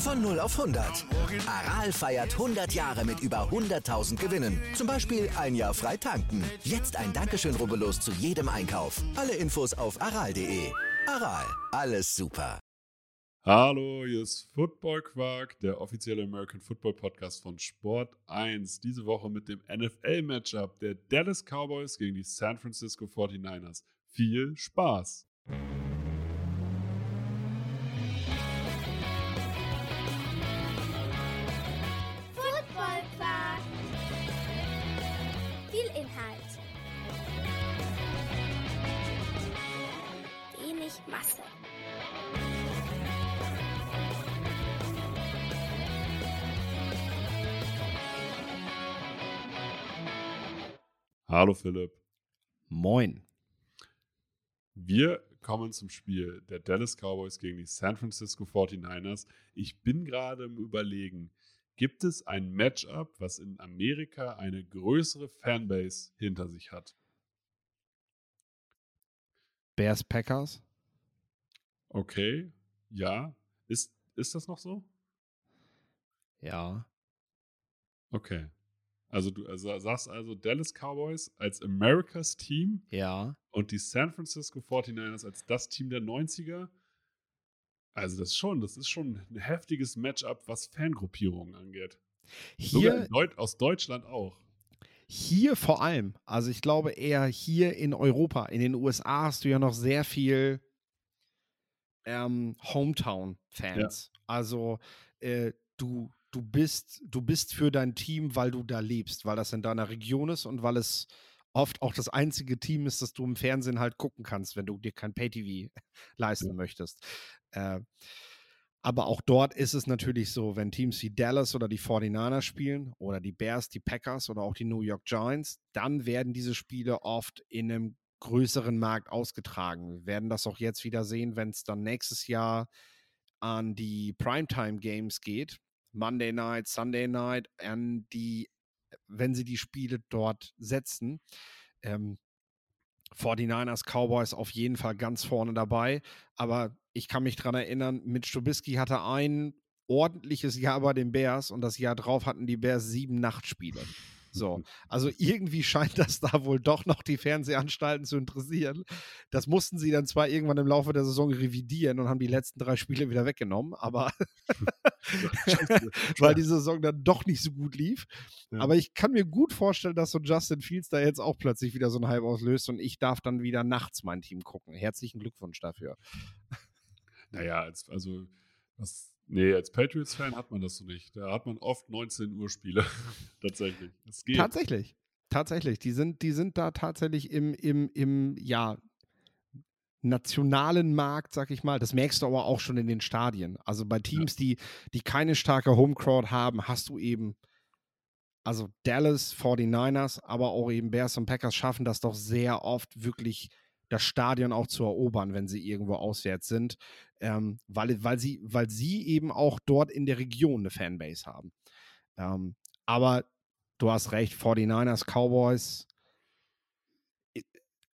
Von 0 auf 100. Aral feiert 100 Jahre mit über 100.000 Gewinnen. Zum Beispiel ein Jahr frei tanken. Jetzt ein Dankeschön, rubbellos zu jedem Einkauf. Alle Infos auf aral.de. Aral, alles super. Hallo, hier ist Football Quark, der offizielle American Football Podcast von Sport 1. Diese Woche mit dem NFL-Matchup der Dallas Cowboys gegen die San Francisco 49ers. Viel Spaß! Wenig Masse. Hallo Philipp. Moin. Wir kommen zum Spiel der Dallas Cowboys gegen die San Francisco 49ers. Ich bin gerade im Überlegen, gibt es ein Matchup, was in Amerika eine größere Fanbase hinter sich hat? Bears Packers? Okay, ja. Ist, ist das noch so? Ja. Okay. Also du also sagst also Dallas Cowboys als Americas Team Ja. und die San Francisco 49ers als das Team der 90er. Also das ist schon, das ist schon ein heftiges Matchup, was Fangruppierungen angeht. Hier, Deut aus Deutschland auch. hier vor allem, also ich glaube eher hier in Europa, in den USA hast du ja noch sehr viel ähm, Hometown-Fans. Also äh, du, du, bist, du bist für dein Team, weil du da lebst, weil das in deiner Region ist und weil es oft auch das einzige Team ist, das du im Fernsehen halt gucken kannst, wenn du dir kein Pay-TV leisten Ja. möchtest. Äh, aber auch dort ist es natürlich so, wenn Teams wie Dallas oder die 49ers spielen oder die Bears, die Packers oder auch die New York Giants, dann werden diese Spiele oft in einem größeren Markt ausgetragen. Wir werden das auch jetzt wieder sehen, wenn es dann nächstes Jahr an die Primetime Games geht. Monday Night, Sunday Night, an die, wenn sie die Spiele dort setzen. Ähm, 49ers, Cowboys auf jeden Fall ganz vorne dabei. Aber ich kann mich dran erinnern, mit Stubisky hatte ein ordentliches Jahr bei den Bears und das Jahr drauf hatten die Bears sieben Nachtspiele. So, also irgendwie scheint das da wohl doch noch die Fernsehanstalten zu interessieren. Das mussten sie dann zwar irgendwann im Laufe der Saison revidieren und haben die letzten drei Spiele wieder weggenommen, aber weil die Saison dann doch nicht so gut lief. Ja. Aber ich kann mir gut vorstellen, dass so Justin Fields da jetzt auch plötzlich wieder so einen Hype auslöst und ich darf dann wieder nachts mein Team gucken. Herzlichen Glückwunsch dafür. Naja, als, also was, nee, als Patriots-Fan hat man das so nicht. Da hat man oft 19 Uhr Spiele. Tatsächlich. Das geht. Tatsächlich. Tatsächlich. Die sind, die sind da tatsächlich im, im, im, ja, nationalen Markt, sag ich mal. Das merkst du aber auch schon in den Stadien. Also bei Teams, die, die keine starke Homecrowd haben, hast du eben, also Dallas, 49ers, aber auch eben Bears und Packers schaffen das doch sehr oft wirklich das Stadion auch zu erobern, wenn sie irgendwo auswärts sind, ähm, weil, weil, sie, weil sie eben auch dort in der Region eine Fanbase haben. Ähm, aber du hast recht, 49ers, Cowboys,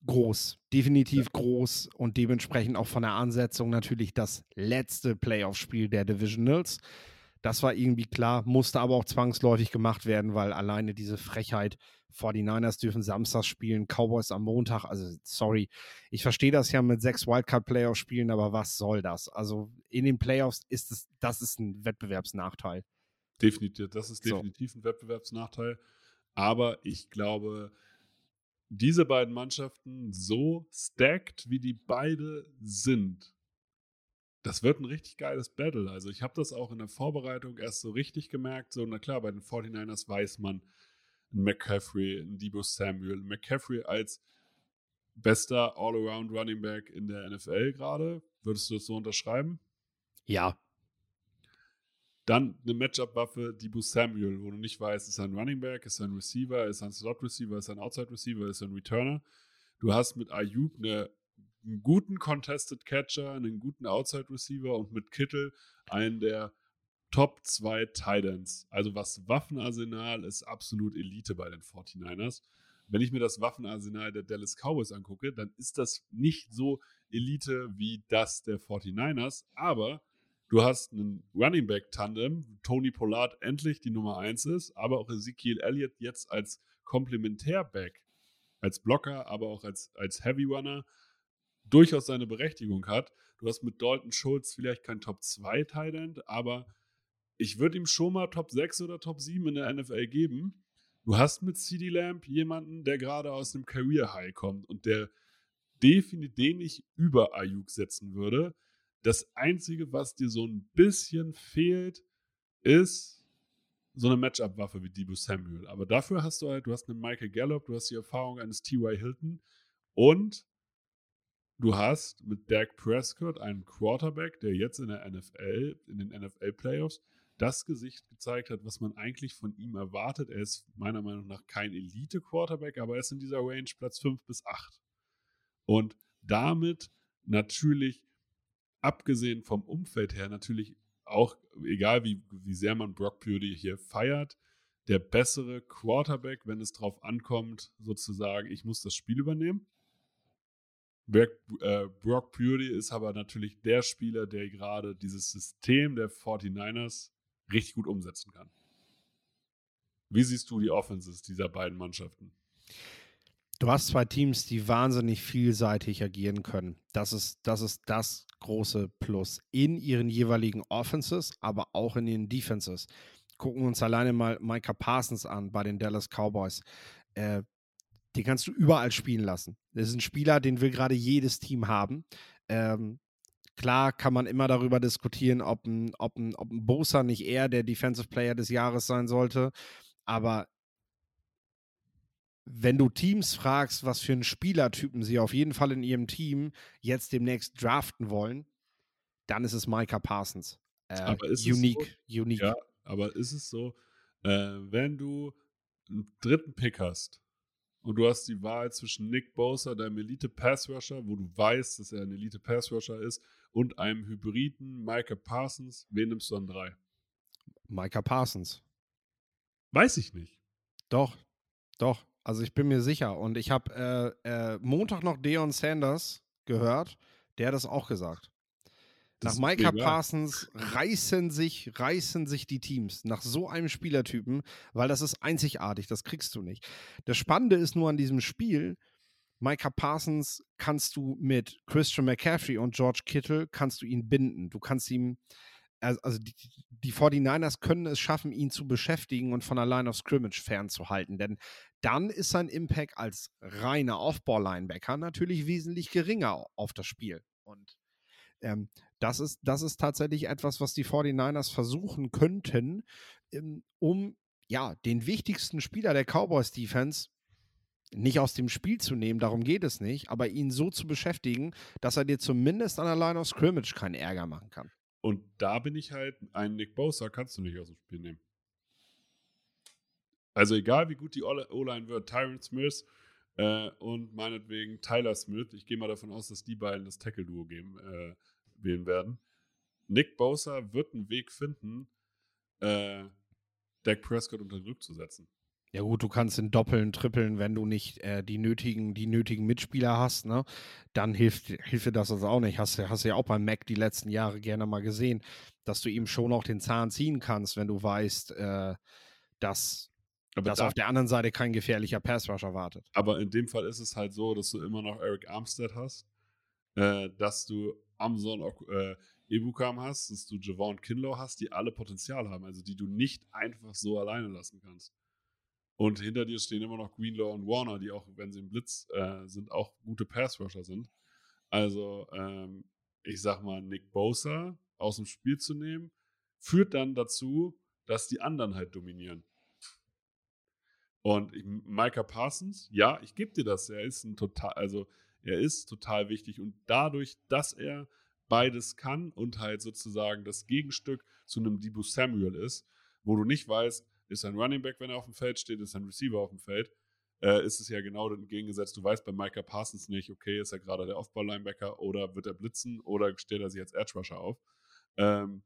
groß, definitiv groß und dementsprechend auch von der Ansetzung natürlich das letzte Playoff-Spiel der Divisionals. Das war irgendwie klar, musste aber auch zwangsläufig gemacht werden, weil alleine diese Frechheit, 49ers dürfen Samstag spielen, Cowboys am Montag, also sorry, ich verstehe das ja mit sechs Wildcard-Playoffs spielen, aber was soll das? Also in den Playoffs ist es, das ist ein Wettbewerbsnachteil. Definitiv, das ist So. definitiv ein Wettbewerbsnachteil. Aber ich glaube, diese beiden Mannschaften so stacked, wie die beide sind, das wird ein richtig geiles Battle. Also ich habe das auch in der Vorbereitung erst so richtig gemerkt. So, na klar, bei den 49ers weiß man, ein McCaffrey, ein Debo Samuel, McCaffrey als bester All-Around Running Back in der NFL gerade. Würdest du das so unterschreiben? Ja. Dann eine Matchup-Waffe, Debo Samuel, wo du nicht weißt, ist er ein Running Back, ist er ein Receiver, ist er ein Slot-Receiver, ist er ein Outside-Receiver, ist er ein Returner. Du hast mit Ayuk eine, einen guten Contested Catcher, einen guten Outside-Receiver und mit Kittel einen der Top 2 Titans. Also was Waffenarsenal ist absolut Elite bei den 49ers. Wenn ich mir das Waffenarsenal der Dallas Cowboys angucke, dann ist das nicht so Elite wie das der 49ers, aber du hast einen Running Back Tandem, Tony Pollard endlich die Nummer 1 ist, aber auch Ezekiel Elliott jetzt als Komplementärback, als Blocker, aber auch als, als Heavy Runner durchaus seine Berechtigung hat. Du hast mit Dalton Schultz vielleicht kein Top 2 Tight aber ich würde ihm schon mal Top 6 oder Top 7 in der NFL geben. Du hast mit CD Lamp jemanden, der gerade aus einem Career High kommt und der definitiv den ich über Ayuk setzen würde. Das Einzige, was dir so ein bisschen fehlt, ist so eine Matchup-Waffe wie Debo Samuel. Aber dafür hast du halt, du hast einen Michael Gallup, du hast die Erfahrung eines T.Y. Hilton und du hast mit Dak Prescott einen Quarterback, der jetzt in der NFL, in den NFL-Playoffs, das Gesicht gezeigt hat, was man eigentlich von ihm erwartet. Er ist meiner Meinung nach kein Elite-Quarterback, aber er ist in dieser Range Platz 5 bis 8. Und damit natürlich, abgesehen vom Umfeld her, natürlich auch, egal wie, wie sehr man Brock Purdy hier feiert, der bessere Quarterback, wenn es darauf ankommt, sozusagen, ich muss das Spiel übernehmen. Brock, äh, Brock Purdy ist aber natürlich der Spieler, der gerade dieses System der 49ers richtig gut umsetzen kann. Wie siehst du die Offenses dieser beiden Mannschaften? Du hast zwei Teams, die wahnsinnig vielseitig agieren können. Das ist, das ist das große Plus in ihren jeweiligen Offenses, aber auch in ihren Defenses. Gucken wir uns alleine mal Micah Parsons an bei den Dallas Cowboys. Äh, den kannst du überall spielen lassen. Das ist ein Spieler, den will gerade jedes Team haben. Ähm, Klar kann man immer darüber diskutieren, ob ein, ob ein, ob ein Bosa nicht eher der Defensive Player des Jahres sein sollte. Aber wenn du Teams fragst, was für einen Spielertypen sie auf jeden Fall in ihrem Team jetzt demnächst draften wollen, dann ist es Micah Parsons. Äh, aber ist unique, so, unique. Ja, aber ist es so, äh, wenn du einen dritten Pick hast und du hast die Wahl zwischen Nick Bosa, deinem Elite-Pass-Rusher, wo du weißt, dass er ein Elite-Pass-Rusher ist, und einem Hybriden Micah Parsons, wen nimmst du an drei? Micah Parsons. Weiß ich nicht. Doch, doch. Also ich bin mir sicher. Und ich habe äh, äh, Montag noch Deon Sanders gehört, der hat das auch gesagt. Nach Micah Parsons reißen sich, reißen sich die Teams nach so einem Spielertypen, weil das ist einzigartig, das kriegst du nicht. Das Spannende ist nur an diesem Spiel, Micah Parsons kannst du mit Christian McCaffrey und George Kittle kannst du ihn binden. Du kannst ihm, also die, die 49ers können es schaffen, ihn zu beschäftigen und von der Line of Scrimmage fernzuhalten. Denn dann ist sein Impact als reiner Off-Ball-Linebacker natürlich wesentlich geringer auf das Spiel. Und ähm, das, ist, das ist tatsächlich etwas, was die 49ers versuchen könnten, ähm, um ja, den wichtigsten Spieler der Cowboys-Defense nicht aus dem Spiel zu nehmen, darum geht es nicht, aber ihn so zu beschäftigen, dass er dir zumindest an der Line of Scrimmage keinen Ärger machen kann. Und da bin ich halt, ein Nick Bosa kannst du nicht aus dem Spiel nehmen. Also egal wie gut die O-Line wird, Tyron Smith äh, und meinetwegen Tyler Smith, ich gehe mal davon aus, dass die beiden das Tackle-Duo geben, äh, wählen werden. Nick Bosa wird einen Weg finden, äh, Dak Prescott unter Druck zu setzen. Ja gut, du kannst in Doppeln, Trippeln, wenn du nicht äh, die, nötigen, die nötigen Mitspieler hast, ne, dann hilft, hilft dir das also auch nicht. Hast, hast du ja auch beim Mac die letzten Jahre gerne mal gesehen, dass du ihm schon auch den Zahn ziehen kannst, wenn du weißt, äh, dass, dass da, auf der anderen Seite kein gefährlicher Passrusher wartet. Aber in dem Fall ist es halt so, dass du immer noch Eric Armstead hast, äh, dass du Amazon äh, Ebukam hast, dass du Javon Kinlaw hast, die alle Potenzial haben, also die du nicht einfach so alleine lassen kannst. Und hinter dir stehen immer noch Greenlaw und Warner, die auch, wenn sie im Blitz äh, sind, auch gute Passrusher sind. Also, ähm, ich sag mal, Nick Bosa aus dem Spiel zu nehmen, führt dann dazu, dass die anderen halt dominieren. Und Micah Parsons, ja, ich gebe dir das. Er ist ein total, also er ist total wichtig. Und dadurch, dass er beides kann und halt sozusagen das Gegenstück zu einem Debo Samuel ist, wo du nicht weißt, ist ein Running Back, wenn er auf dem Feld steht, ist ein Receiver auf dem Feld, äh, ist es ja genau entgegengesetzt. Du weißt bei Micah Parsons nicht, okay, ist er gerade der Off-Ball-Linebacker oder wird er blitzen oder stellt er sich als Edge Rusher auf. Ähm,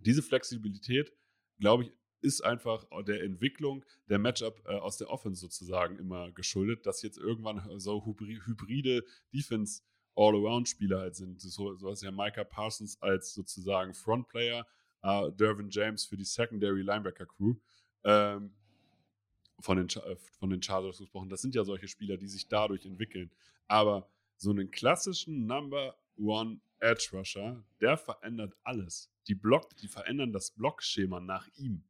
diese Flexibilität, glaube ich, ist einfach der Entwicklung der Matchup äh, aus der Offense sozusagen immer geschuldet, dass jetzt irgendwann so hybride Defense All-Around-Spieler halt sind. So, so was ja Micah Parsons als sozusagen Frontplayer, äh, Dervin James für die Secondary Linebacker Crew. Ähm, von den, äh, von den Chargers gesprochen. Das sind ja solche Spieler, die sich dadurch entwickeln. Aber so einen klassischen Number One Edge Rusher, der verändert alles. Die Block, die verändern das Blockschema nach ihm.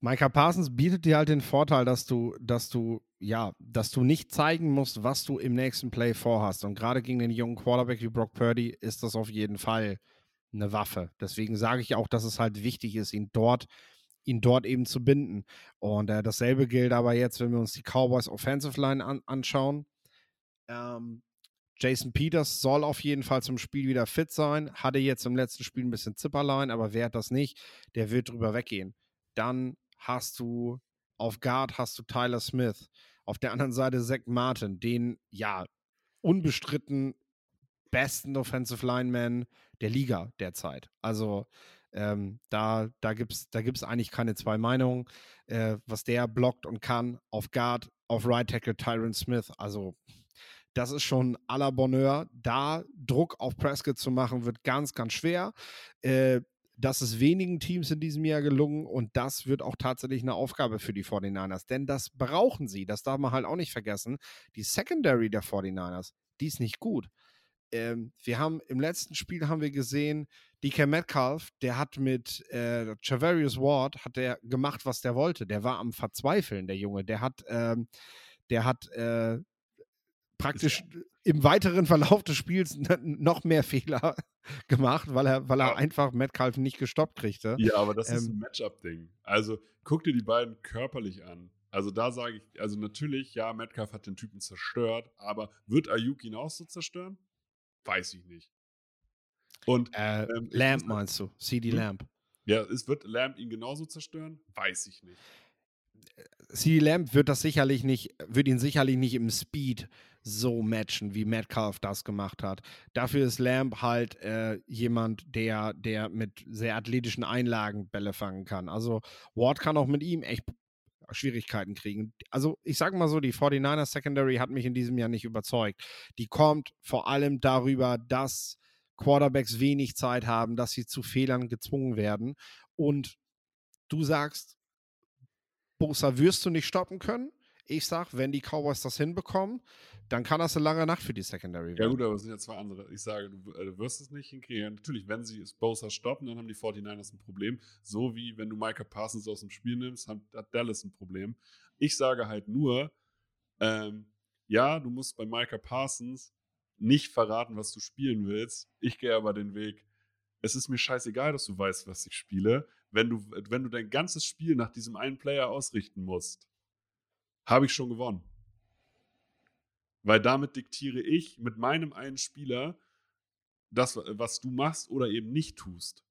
Micah Parsons bietet dir halt den Vorteil, dass du, dass du, ja, dass du nicht zeigen musst, was du im nächsten Play vorhast. Und gerade gegen den jungen Quarterback wie Brock Purdy ist das auf jeden Fall eine Waffe. Deswegen sage ich auch, dass es halt wichtig ist, ihn dort, ihn dort eben zu binden. Und äh, dasselbe gilt aber jetzt, wenn wir uns die Cowboys Offensive Line an, anschauen. Ähm, Jason Peters soll auf jeden Fall zum Spiel wieder fit sein. Hatte jetzt im letzten Spiel ein bisschen Zipperlein, aber wer hat das nicht, der wird drüber weggehen. Dann hast du auf Guard hast du Tyler Smith. Auf der anderen Seite Zach Martin, den ja unbestritten besten Offensive Lineman der Liga derzeit. Also ähm, da da gibt es da gibt's eigentlich keine zwei Meinungen, äh, was der blockt und kann. Auf Guard, auf Right Tackle Tyron Smith. Also das ist schon à la Bonheur. Da Druck auf Prescott zu machen, wird ganz, ganz schwer. Äh, das ist wenigen Teams in diesem Jahr gelungen und das wird auch tatsächlich eine Aufgabe für die 49ers, denn das brauchen sie, das darf man halt auch nicht vergessen. Die Secondary der 49ers, die ist nicht gut. Ähm, wir haben im letzten Spiel haben wir gesehen, DK Metcalf, der hat mit äh, Chavarius Ward, hat der gemacht, was der wollte. Der war am Verzweifeln, der Junge. Der hat, ähm, der hat äh, praktisch im weiteren Verlauf des Spiels noch mehr Fehler gemacht, weil er, weil er ja. einfach Metcalf nicht gestoppt kriegte. Ja, aber das ähm, ist ein Matchup-Ding. Also guck dir die beiden körperlich an. Also da sage ich, also natürlich, ja, Metcalf hat den Typen zerstört, aber wird Ayuk ihn auch so zerstören? Weiß ich nicht. Und äh, ähm, Lamp meinst du? CD hm? Lamp. Ja, es wird Lamp ihn genauso zerstören? Weiß ich nicht. CD Lamp wird das sicherlich nicht, wird ihn sicherlich nicht im Speed so matchen, wie Metcalf das gemacht hat. Dafür ist Lamb halt äh, jemand, der, der mit sehr athletischen Einlagen Bälle fangen kann. Also Ward kann auch mit ihm echt Schwierigkeiten kriegen. Also ich sage mal so, die 49ers Secondary hat mich in diesem Jahr nicht überzeugt. Die kommt vor allem darüber, dass Quarterbacks wenig Zeit haben, dass sie zu Fehlern gezwungen werden. Und du sagst, Bosa wirst du nicht stoppen können. Ich sag, wenn die Cowboys das hinbekommen, dann kann das eine lange Nacht für die Secondary werden. Ja gut, aber es sind ja zwei andere. Ich sage, du, äh, du wirst es nicht hinkriegen. Natürlich, wenn sie Bosa stoppen, dann haben die 49ers ein Problem. So wie wenn du Micah Parsons aus dem Spiel nimmst, hat, hat Dallas ein Problem. Ich sage halt nur, ähm, ja, du musst bei Micah Parsons nicht verraten, was du spielen willst. Ich gehe aber den Weg, es ist mir scheißegal, dass du weißt, was ich spiele. Wenn du, wenn du dein ganzes Spiel nach diesem einen Player ausrichten musst, habe ich schon gewonnen. Weil damit diktiere ich mit meinem einen Spieler das, was du machst oder eben nicht tust.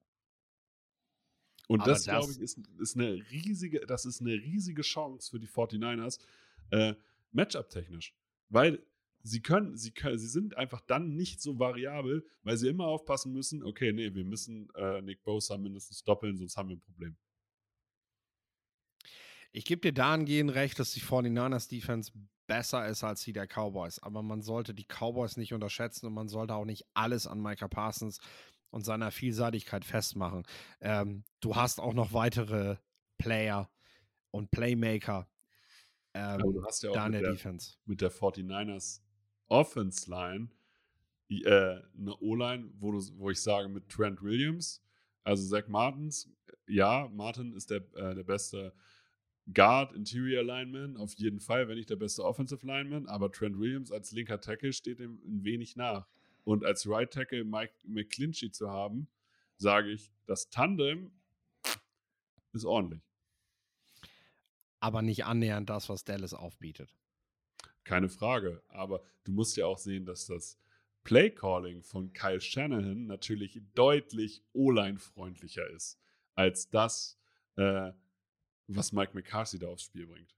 Und Aber das, das glaube ich, ist, ist, eine riesige, das ist eine riesige Chance für die 49ers, äh, Matchup-technisch. Weil sie können, sie können, sie sind einfach dann nicht so variabel, weil sie immer aufpassen müssen, okay, nee, wir müssen äh, Nick Bosa mindestens doppeln, sonst haben wir ein Problem. Ich gebe dir dahingehend recht, dass die 49ers Defense besser ist als die der Cowboys. Aber man sollte die Cowboys nicht unterschätzen und man sollte auch nicht alles an Micah Parsons und seiner Vielseitigkeit festmachen. Ähm, du hast auch noch weitere Player und Playmaker ähm, du hast ja auch da in der, der Defense. Mit der 49ers Offense Line äh, eine O-Line, wo, wo ich sage mit Trent Williams, also Zach Martins, ja, Martin ist der, äh, der beste Guard, Interior Lineman, auf jeden Fall, wenn nicht der beste Offensive Lineman, aber Trent Williams als linker Tackle steht ihm ein wenig nach. Und als Right Tackle Mike McClinchy zu haben, sage ich, das Tandem ist ordentlich. Aber nicht annähernd das, was Dallas aufbietet. keine Frage. Aber du musst ja auch sehen, dass das Play-Calling von Kyle Shanahan natürlich deutlich O-Line-freundlicher ist als das, äh, was Mike McCarthy da aufs Spiel bringt.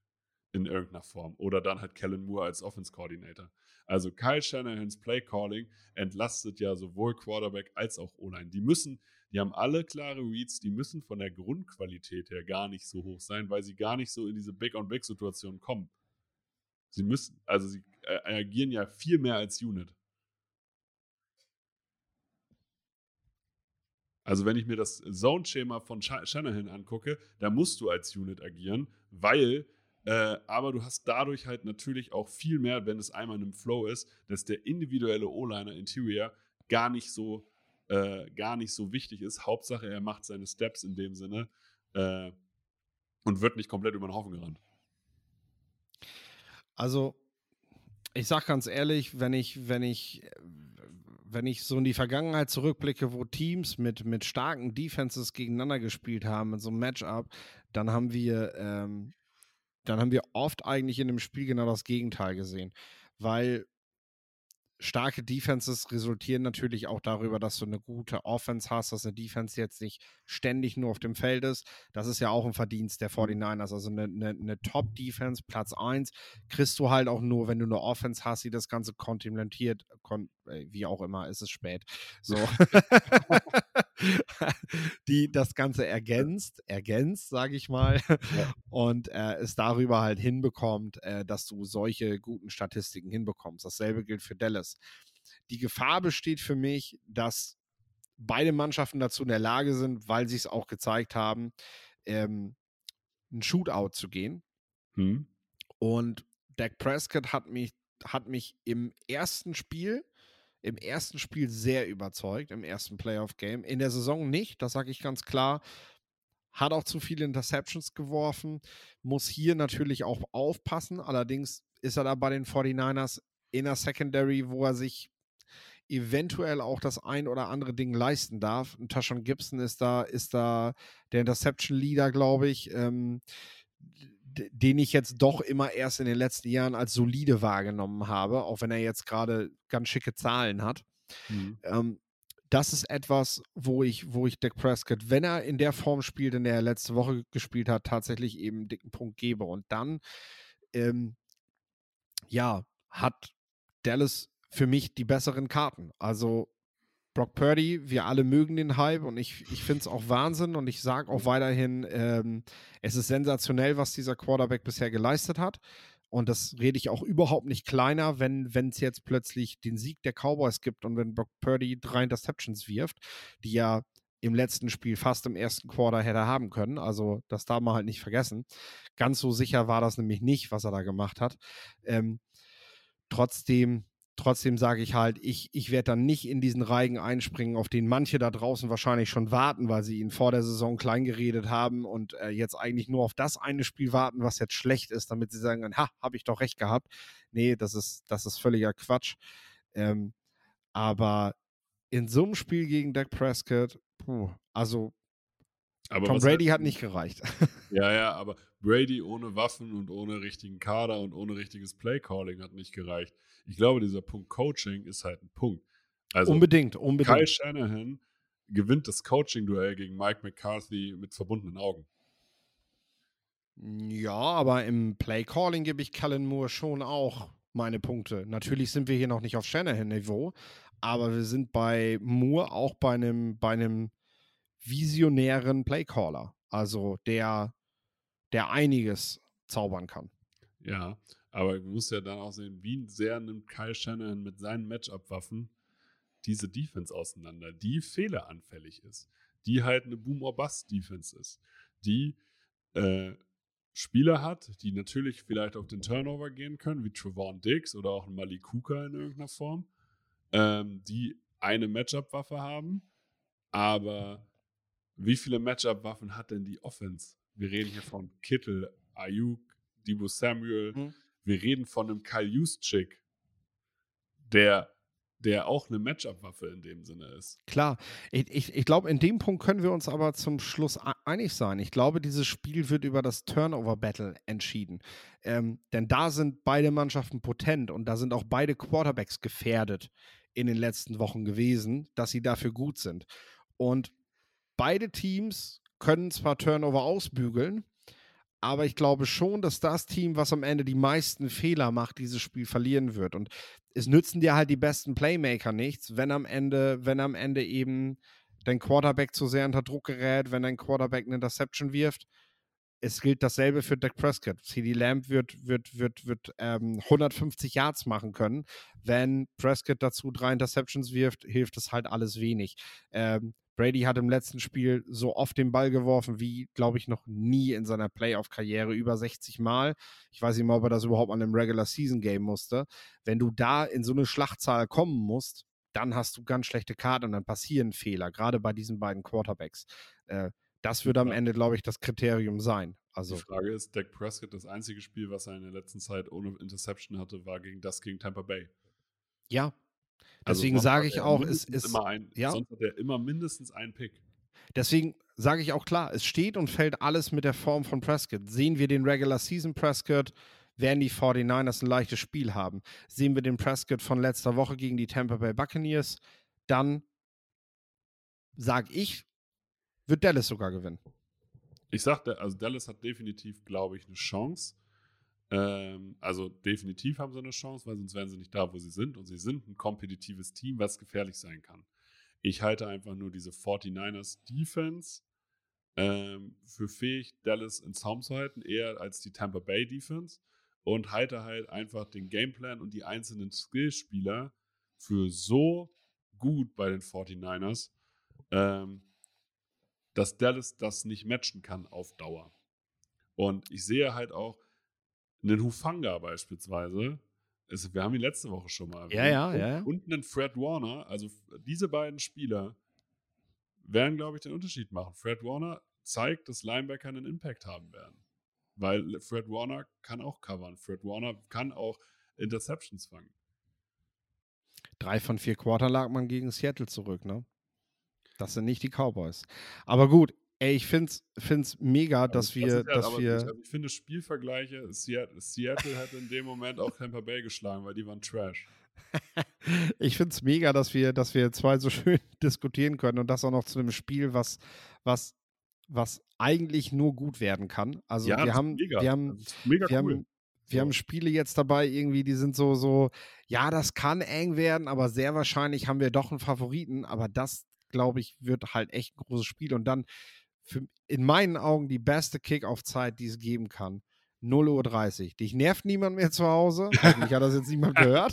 In irgendeiner Form. Oder dann halt Kellen Moore als Offense-Coordinator. Also Kyle Shanahans Play-Calling entlastet ja sowohl Quarterback als auch O-Line. Die müssen, die haben alle klare Reads, die müssen von der Grundqualität her gar nicht so hoch sein, weil sie gar nicht so in diese Big-on-Big-Situation kommen. Sie müssen, also sie äh, agieren ja viel mehr als Unit. Also wenn ich mir das Zone-Schema von Shanahan angucke, da musst du als Unit agieren, weil, äh, aber du hast dadurch halt natürlich auch viel mehr, wenn es einmal in einem Flow ist, dass der individuelle O-Liner Interior gar nicht so, äh, gar nicht so wichtig ist. Hauptsache, er macht seine Steps in dem Sinne äh, und wird nicht komplett über den Haufen gerannt. Also, ich sag ganz ehrlich, wenn ich, wenn ich wenn ich so in die Vergangenheit zurückblicke, wo Teams mit, mit starken Defenses gegeneinander gespielt haben, in so einem Matchup, dann haben wir, ähm, dann haben wir oft eigentlich in dem Spiel genau das Gegenteil gesehen. Weil starke Defenses resultieren natürlich auch darüber, dass du eine gute Offense hast, dass eine Defense jetzt nicht ständig nur auf dem Feld ist. Das ist ja auch ein Verdienst der 49ers. Also eine, eine, eine Top-Defense, Platz 1, kriegst du halt auch nur, wenn du eine Offense hast, die das Ganze kontemplatiert, kon äh, wie auch immer, ist es spät. So. die das Ganze ergänzt, ergänzt, sage ich mal, ja. und äh, es darüber halt hinbekommt, äh, dass du solche guten Statistiken hinbekommst. Dasselbe gilt für Dallas. Die Gefahr besteht für mich, dass beide Mannschaften dazu in der Lage sind, weil sie es auch gezeigt haben, ähm, ein Shootout zu gehen. Hm. Und Dak Prescott hat mich, hat mich im ersten Spiel im ersten Spiel sehr überzeugt, im ersten Playoff-Game. In der Saison nicht, das sage ich ganz klar. Hat auch zu viele Interceptions geworfen, muss hier natürlich auch aufpassen. Allerdings ist er da bei den 49ers in der Secondary, wo er sich eventuell auch das ein oder andere Ding leisten darf. Und Tashawn Gibson ist da, ist da der Interception-Leader, glaube ich. Ähm, den ich jetzt doch immer erst in den letzten Jahren als solide wahrgenommen habe, auch wenn er jetzt gerade ganz schicke Zahlen hat. Mhm. Ähm, das ist etwas, wo ich, wo ich Dak Prescott, wenn er in der Form spielt, in der er letzte Woche gespielt hat, tatsächlich eben einen dicken Punkt gebe. Und dann, ähm, ja, hat Dallas für mich die besseren Karten. Also Brock Purdy, wir alle mögen den Hype und ich, ich finde es auch Wahnsinn und ich sage auch weiterhin, ähm, es ist sensationell, was dieser Quarterback bisher geleistet hat. Und das rede ich auch überhaupt nicht kleiner, wenn es jetzt plötzlich den Sieg der Cowboys gibt und wenn Brock Purdy drei Interceptions wirft, die ja im letzten Spiel fast im ersten Quarter hätte haben können. Also das darf man halt nicht vergessen. Ganz so sicher war das nämlich nicht, was er da gemacht hat. Ähm, trotzdem Trotzdem sage ich halt, ich, ich werde dann nicht in diesen Reigen einspringen, auf den manche da draußen wahrscheinlich schon warten, weil sie ihn vor der Saison kleingeredet haben und äh, jetzt eigentlich nur auf das eine Spiel warten, was jetzt schlecht ist, damit sie sagen, ha, habe ich doch recht gehabt. Nee, das ist, das ist völliger Quatsch. Ähm, aber in so einem Spiel gegen Dak Prescott, puh, also aber Tom Brady hat, nicht gereicht. Ja, ja, aber Brady ohne Waffen und ohne richtigen Kader und ohne richtiges Playcalling hat nicht gereicht. Ich glaube, dieser Punkt Coaching ist halt ein Punkt. Also unbedingt, unbedingt. Kyle Shanahan gewinnt das Coaching-Duell gegen Mike McCarthy mit verbundenen Augen. Ja, aber im Playcalling gebe ich Kellen Moore schon auch meine Punkte. Natürlich sind wir hier noch nicht auf Shanahan-Niveau, aber wir sind bei Moore auch bei einem, bei einem visionären Playcaller. Also der, der einiges zaubern kann. Ja, aber du musst ja dann auch sehen, wie sehr nimmt Kyle Shannon mit seinen Matchup-Waffen diese Defense auseinander, die fehleranfällig ist, die halt eine Boom-or-Bust-Defense ist, die äh, Spieler hat, die natürlich vielleicht auf den Turnover gehen können, wie Trevon Diggs oder auch ein Malik Kuka in irgendeiner Form, ähm, die eine Matchup-Waffe haben, aber wie viele Matchup-Waffen hat denn die Offense? Wir reden hier von Kittel, Ayuk, Debo Samuel. Mhm. Wir reden von einem Kyle Juszczyk, der der auch eine Matchup-Waffe in dem Sinne ist. Klar, ich, ich, ich glaube, in dem Punkt können wir uns aber zum Schluss einig sein. Ich glaube, dieses Spiel wird über das Turnover-Battle entschieden. Ähm, denn da sind beide Mannschaften potent und da sind auch beide Quarterbacks gefährdet in den letzten Wochen gewesen, dass sie dafür gut sind. Und beide Teams können zwar Turnover ausbügeln, aber ich glaube schon, dass das Team, was am Ende die meisten Fehler macht, dieses Spiel verlieren wird. Und es nützen dir halt die besten Playmaker nichts, wenn am Ende, wenn am Ende eben dein Quarterback zu sehr unter Druck gerät, wenn dein Quarterback eine Interception wirft. Es gilt dasselbe für Dak Prescott. CD Lamb wird, wird, wird, wird ähm, 150 Yards machen können. Wenn Prescott dazu drei Interceptions wirft, hilft das halt alles wenig. Ähm, Brady hat im letzten Spiel so oft den Ball geworfen wie, glaube ich, noch nie in seiner Playoff-Karriere. Über 60 Mal. Ich weiß nicht mal, ob er das überhaupt an einem Regular-Season-Game musste. Wenn du da in so eine Schlachtzahl kommen musst, dann hast du ganz schlechte Karten und dann passieren Fehler, gerade bei diesen beiden Quarterbacks. Äh, das wird am Ende, glaube ich, das Kriterium sein. Also, Die Frage ist, Dak Prescott, das einzige Spiel, was er in der letzten Zeit ohne Interception hatte, war gegen das gegen Tampa Bay. Ja, Deswegen sonst sage ich auch, es ist. Immer ein, ja. Sonst hat er immer mindestens einen Pick. Deswegen sage ich auch klar, es steht und fällt alles mit der Form von Prescott. Sehen wir den Regular Season Prescott, werden die 49ers ein leichtes Spiel haben. Sehen wir den Prescott von letzter Woche gegen die Tampa Bay Buccaneers, dann sage ich, wird Dallas sogar gewinnen. Ich sagte, also Dallas hat definitiv, glaube ich, eine Chance. Ähm, also definitiv haben sie eine Chance, weil sonst wären sie nicht da, wo sie sind. Und sie sind ein kompetitives Team, was gefährlich sein kann. Ich halte einfach nur diese 49ers Defense ähm, für fähig, Dallas in Zaum zu halten, eher als die Tampa Bay Defense. Und halte halt einfach den Gameplan und die einzelnen Skillspieler für so gut bei den 49ers, ähm, dass Dallas das nicht matchen kann auf Dauer. Und ich sehe halt auch einen Hufanga beispielsweise. Es, wir haben ihn letzte Woche schon mal. Ja, ja, und, ja, ja. Und einen Fred Warner. Also diese beiden Spieler werden, glaube ich, den Unterschied machen. Fred Warner zeigt, dass Linebacker einen Impact haben werden. Weil Fred Warner kann auch covern. Fred Warner kann auch Interceptions fangen. Drei von vier Quarter lag man gegen Seattle zurück, ne? Das sind nicht die Cowboys. Aber gut, ey, ich finde es mega, dass Also, wir, ist halt dass wir. also ich finde Spielvergleiche, Seattle, Seattle hätte in dem Moment auch Tampa Bay geschlagen, weil die waren Trash. ich finde es mega, dass wir, dass wir zwei so schön diskutieren können und das auch noch zu einem Spiel, was, was, was eigentlich nur gut werden kann. Also das wir haben, mega. wir haben, Das mega wir cool. haben, wir haben Spiele jetzt dabei, irgendwie, die sind so, so, ja, das kann eng werden, aber sehr wahrscheinlich haben wir doch einen Favoriten. Aber das, glaube ich, wird halt echt ein großes Spiel. Und dann für, in meinen Augen die beste Kick-Off-Zeit, die es geben kann. 0.30 Uhr. Dich nervt niemand mehr zu Hause. Hoffentlich hat das jetzt niemand gehört.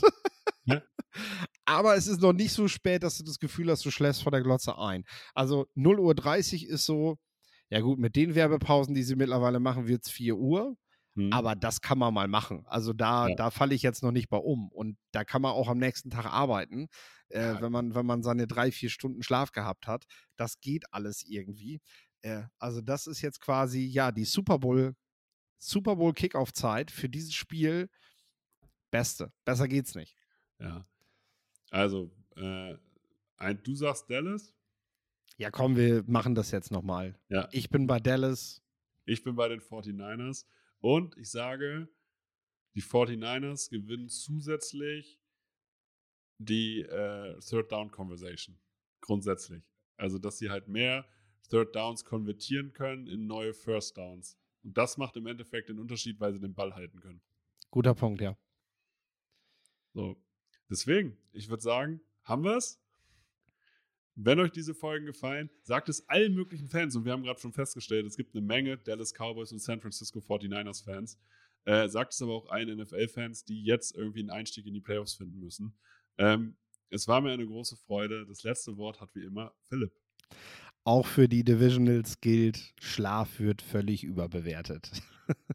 Aber es ist noch nicht so spät, dass du das Gefühl hast, du schläfst vor der Glotze ein. Also 0.30 Uhr ist so, ja gut, mit den Werbepausen, die sie mittlerweile machen, wird es 4 Uhr. Hm. Aber das kann man mal machen. Also da, Ja. da falle ich jetzt noch nicht bei um. Und da kann man auch am nächsten Tag arbeiten, äh, Ja. wenn, man, wenn man seine drei, vier Stunden Schlaf gehabt hat. Das geht alles irgendwie. Äh, also das ist jetzt quasi, ja, die Super Bowl, Super Bowl Kickoff-Zeit für dieses Spiel. Beste. Besser geht's nicht. Ja. Also, äh, ein, du sagst Dallas, Ja, komm, wir machen das jetzt nochmal. Ja. Ich bin bei Dallas. ich bin bei den 49ers und ich sage, die 49ers gewinnen zusätzlich die äh, Third Down Conversation. Grundsätzlich. Also, dass sie halt mehr Third Downs konvertieren können in neue First Downs. Und das macht im Endeffekt den Unterschied, weil sie den Ball halten können. Guter Punkt, ja. So. Deswegen, ich würde sagen, haben wir es? Wenn euch diese Folgen gefallen, sagt es allen möglichen Fans. Und wir haben gerade schon festgestellt, es gibt eine Menge Dallas Cowboys und San Francisco 49ers Fans. Äh, sagt es aber auch allen NFL-Fans, die jetzt irgendwie einen Einstieg in die Playoffs finden müssen. Ähm, es war mir eine große Freude. Das letzte Wort hat wie immer Philipp. Auch für die Divisionals gilt, Schlaf wird völlig überbewertet.